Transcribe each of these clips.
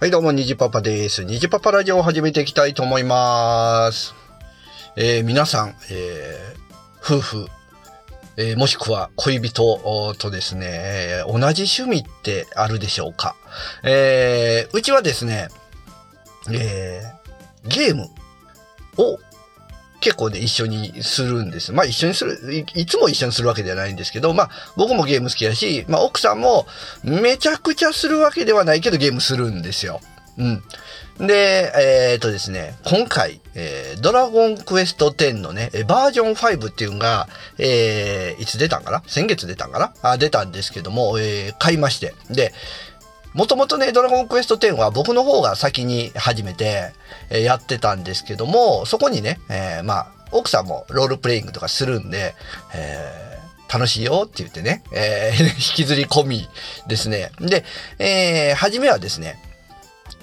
はい、どうも、にじパパです。にじパパラジオを始めていきたいと思います。えー皆さん、えー夫婦、えーもしくは恋人とですね、同じ趣味ってあるでしょうか。えうちはですね、えゲームを結構ね、一緒にするんです。まあ一緒にするい、いつも一緒にするわけではないんですけど、まあ僕もゲーム好きだし、まあ奥さんもめちゃくちゃするわけではないけどゲームするんですよ。うん。で、えーっとですね、今回、えードラゴンクエスト10のね、バージョン5っていうのが、えーいつ出たんかな？先月出たんかな？あ、出たんですけども、えー買いまして。で、もともとね、ドラゴンクエスト10は僕の方が先に始めて、えやってたんですけども、そこにね、えーまあ、奥さんもロールプレイングとかするんで、えー楽しいよって言ってね、えー 引きずり込みですね。で、えー初めはですね、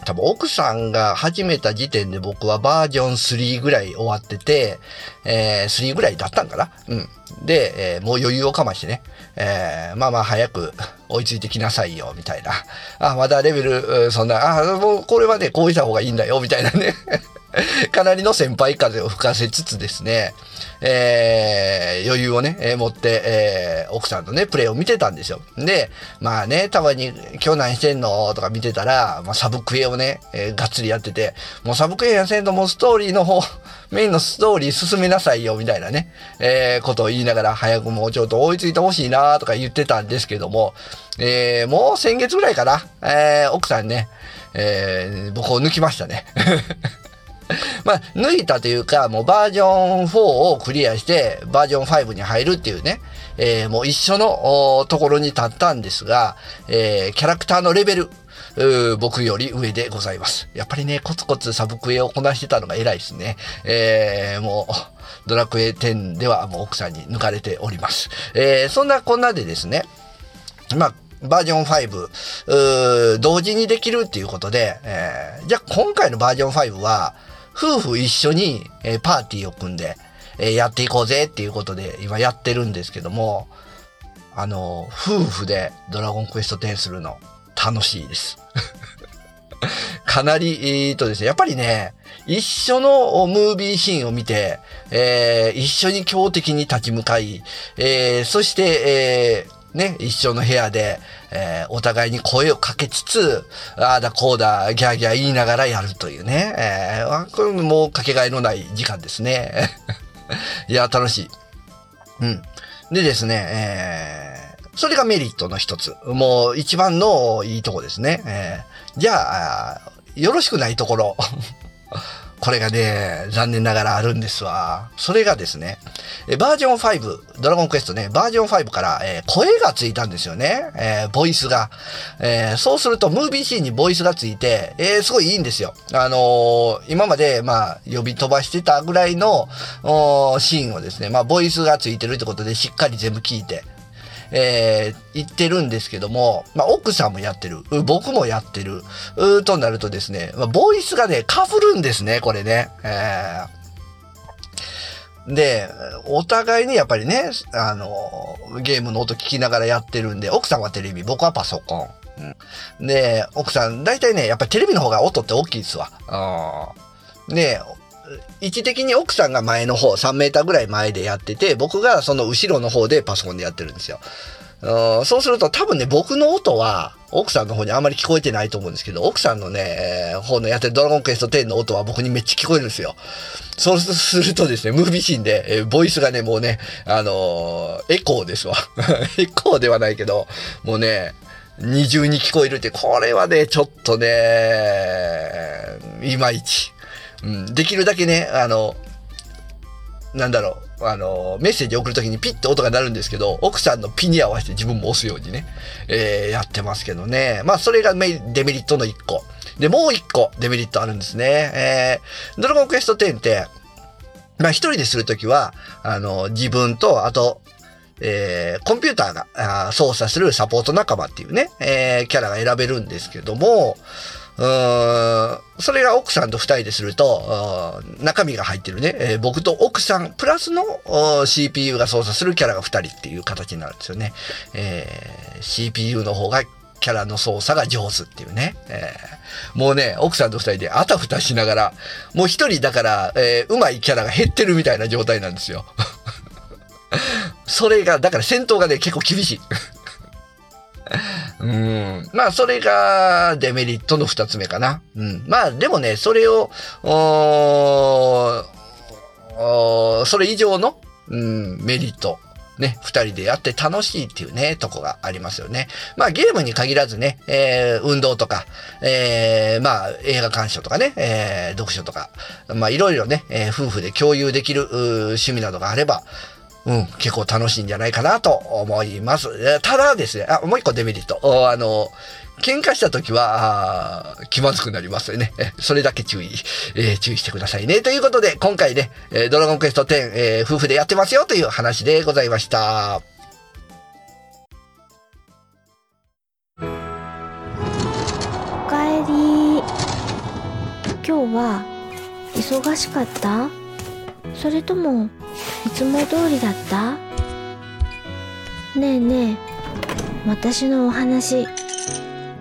多分奥さんが始めた時点で僕はバージョン3ぐらい終わってて、えー3ぐらいだったんかな？うん。で、えーもう余裕をかましてね、えーまあまあ早く追いついてきなさいよ、みたいな。あ、まだレベル、そんな、あ、もうこれはね、こうした方がいいんだよ、みたいなね。かなりの先輩風を吹かせつつですね、えー余裕をね、えー持って、えー奥さんのね、プレイを見てたんですよ。で、まあね、たまに、今日何してんの？とか見てたら、まあ、サブクエをね、えーがっつりやってて、もうサブクエやせんともうストーリーの方、メインのストーリー進めなさいよ、みたいなね、えーことを言いながら、早くもうちょっと追いついてほしいなとか言ってたんですけども、えーもう先月ぐらいかな、えー奥さんね、えー僕を抜きましたね。まあ、抜いたというか、もうバージョン4をクリアして、バージョン5に入るっていうね、えーもう一緒のところに立ったんですが、えーキャラクターのレベル、僕より上でございます。やっぱりね、コツコツサブクエをこなしてたのが偉いですね。えーもう、ドラクエ10ではもう奥さんに抜かれております。えーそんなこんなでですね、まあ、バージョン5、同時にできるっていうことで、えーじゃあ今回のバージョン5は、夫婦一緒に、えーパーティーを組んで、えーやっていこうぜっていうことで今やってるんですけども、あの、夫婦でドラゴンクエスト10するの楽しいです。かなり、えーとですね、やっぱりね、一緒のムービーシーンを見て、えー一緒に強敵に立ち向かい、えーそして、えーね、一緒の部屋で、えーお互いに声をかけつつ、ああだこうだ、ギャーギャー言いながらやるというね、えーこれもうかけがえのない時間ですね。いや、楽しい。うん。でですね、えーそれがメリットの一つ。もう一番のいいとこですね。えーじゃあ、よろしくないところ。これがね、残念ながらあるんですわ。それがですね、バージョン5、ドラゴンクエストね、バージョン5から、えー声がついたんですよね。えーボイスが。えーそうすると、ムービーシーンにボイスがついて、えすごいいいんですよ。あの今まで、まあ、呼び飛ばしてたぐらいの、シーンをですね、まあ、ボイスがついてるってことで、しっかり全部聞いて、えー言ってるんですけども、まあ、奥さんもやってる。僕もやってる。うーとなるとですね、まあ、ボイスがね、被るんですね、これね。えーで、お互いにやっぱりね、あの、ゲームの音聞きながらやってるんで、奥さんはテレビ、僕はパソコン。で、奥さん、大体ね、やっぱりテレビの方が音って大きいですわ。うんで、位置的に奥さんが前の方、3メーターぐらい前でやってて、僕がその後ろの方でパソコンでやってるんですよ。うんそうすると多分ね、僕の音は奥さんの方にあんまり聞こえてないと思うんですけど、奥さんのね、方のやってるドラゴンクエスト10の音は僕にめっちゃ聞こえるんですよ。そうするとですね、ムービーシーンで、えボイスがね、もうね、あのーエコーですわ。エコーではないけど、もうね、二重に聞こえるって、これはね、ちょっとね、いまいち。うん、できるだけね、あの、なんだろう、あの、メッセージ送るときにピッと音が鳴るんですけど、奥さんのピに合わせて自分も押すようにね、えーやってますけどね。まあ、それがメデメリットの一個。で、もう一個デメリットあるんですね。えードラゴンクエスト10って、まあ、一人でするときは、あの、自分と、あと、えーコンピューターが操作するサポート仲間っていうね、えーキャラが選べるんですけども、それが奥さんと二人ですると、中身が入ってるね、えー僕と奥さんプラスの CPU が操作するキャラが二人っていう形になるんですよね。えー CPU の方がキャラの操作が上手っていうね。えー、もうね、奥さんと二人であたふたしながら、もう一人だから、えー、上手いキャラが減ってるみたいな状態なんですよ。それが、だから戦闘がね、結構厳しい。うん。まあ、それがデメリットの二つ目かな。うん。まあ、でもね、それを、それ以上の、うん、メリット。ね、二人でやって楽しいっていうね、とこがありますよね。まあゲームに限らずね、えー、運動とか、えー、まあ映画鑑賞とかね、えー、読書とか、まあいろいろね、えー、夫婦で共有できる趣味などがあれば、うん、結構楽しいんじゃないかなと思います。ただですね、あ、もう一個デメリット。あの、喧嘩した時は、気まずくなりますよね。それだけ注意、えー、注意してくださいね。ということで、今回ね、ドラゴンクエスト10、えー、夫婦でやってますよという話でございました。おかえり。今日は忙しかった？それともいつも通りだった？ねえねえ私のお話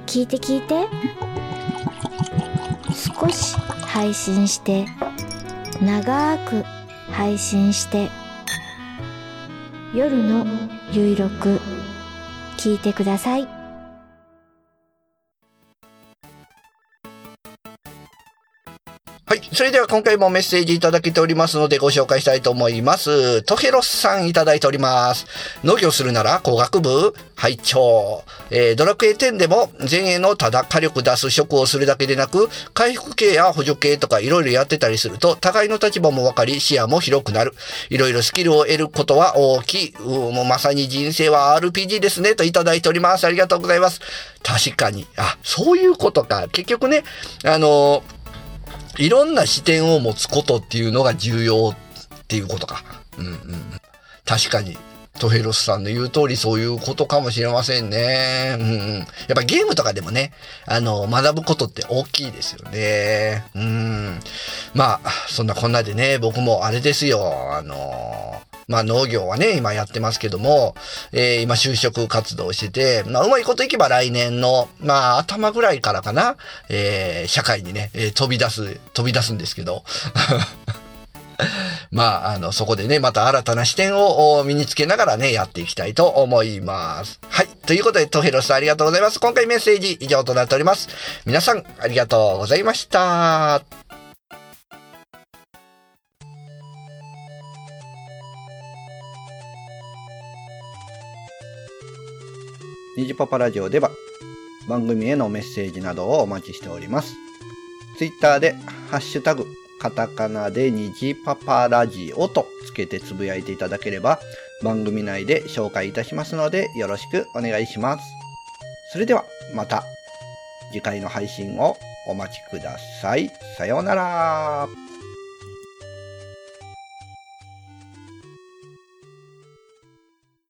聞いて聞いて。少し配信して長く配信して夜のゆいろく聞いてください。はい。それでは今回もメッセージいただけておりますのでご紹介したいと思います。トヘロスさんいただいております。農業するなら工学部拝聴えー、ドラクエ10でも前衛のただ火力出す職をするだけでなく、回復系や補助系とかいろいろやってたりすると、互いの立場も分かり、視野も広くなる。いろいろスキルを得ることは大きい。うもうまさに人生は RPG ですね、といただいております。ありがとうございます。確かに。あ、そういうことか。結局ね、あのーいろんな視点を持つことっていうのが重要っていうことか。うんうん。確かに。トヘロスさんの言う通りそういうことかもしれませんね。うんうん。やっぱゲームとかでもね、あの、学ぶことって大きいですよね。うん。まあ、そんなこんなでね、僕もあれですよ。あの、まあ農業はね、今やってますけども、えー、今就職活動してて、まあうまいこといけば来年の、まあ頭ぐらいからかな、えー、社会にね、えー、飛び出す、飛び出すんですけど、まあ、あの、そこでね、また新たな視点を身につけながらね、やっていきたいと思います。はい。ということで、トヘロスさんありがとうございます。今回メッセージ以上となっております。皆さん、ありがとうございました。ニジパパラジオでは番組へのメッセージなどをお待ちしております。ツイッターでハッシュタグカタカナでニジパパラジオとつけてつぶやいていただければ番組内で紹介いたしますのでよろしくお願いします。それではまた次回の配信をお待ちください。さようなら。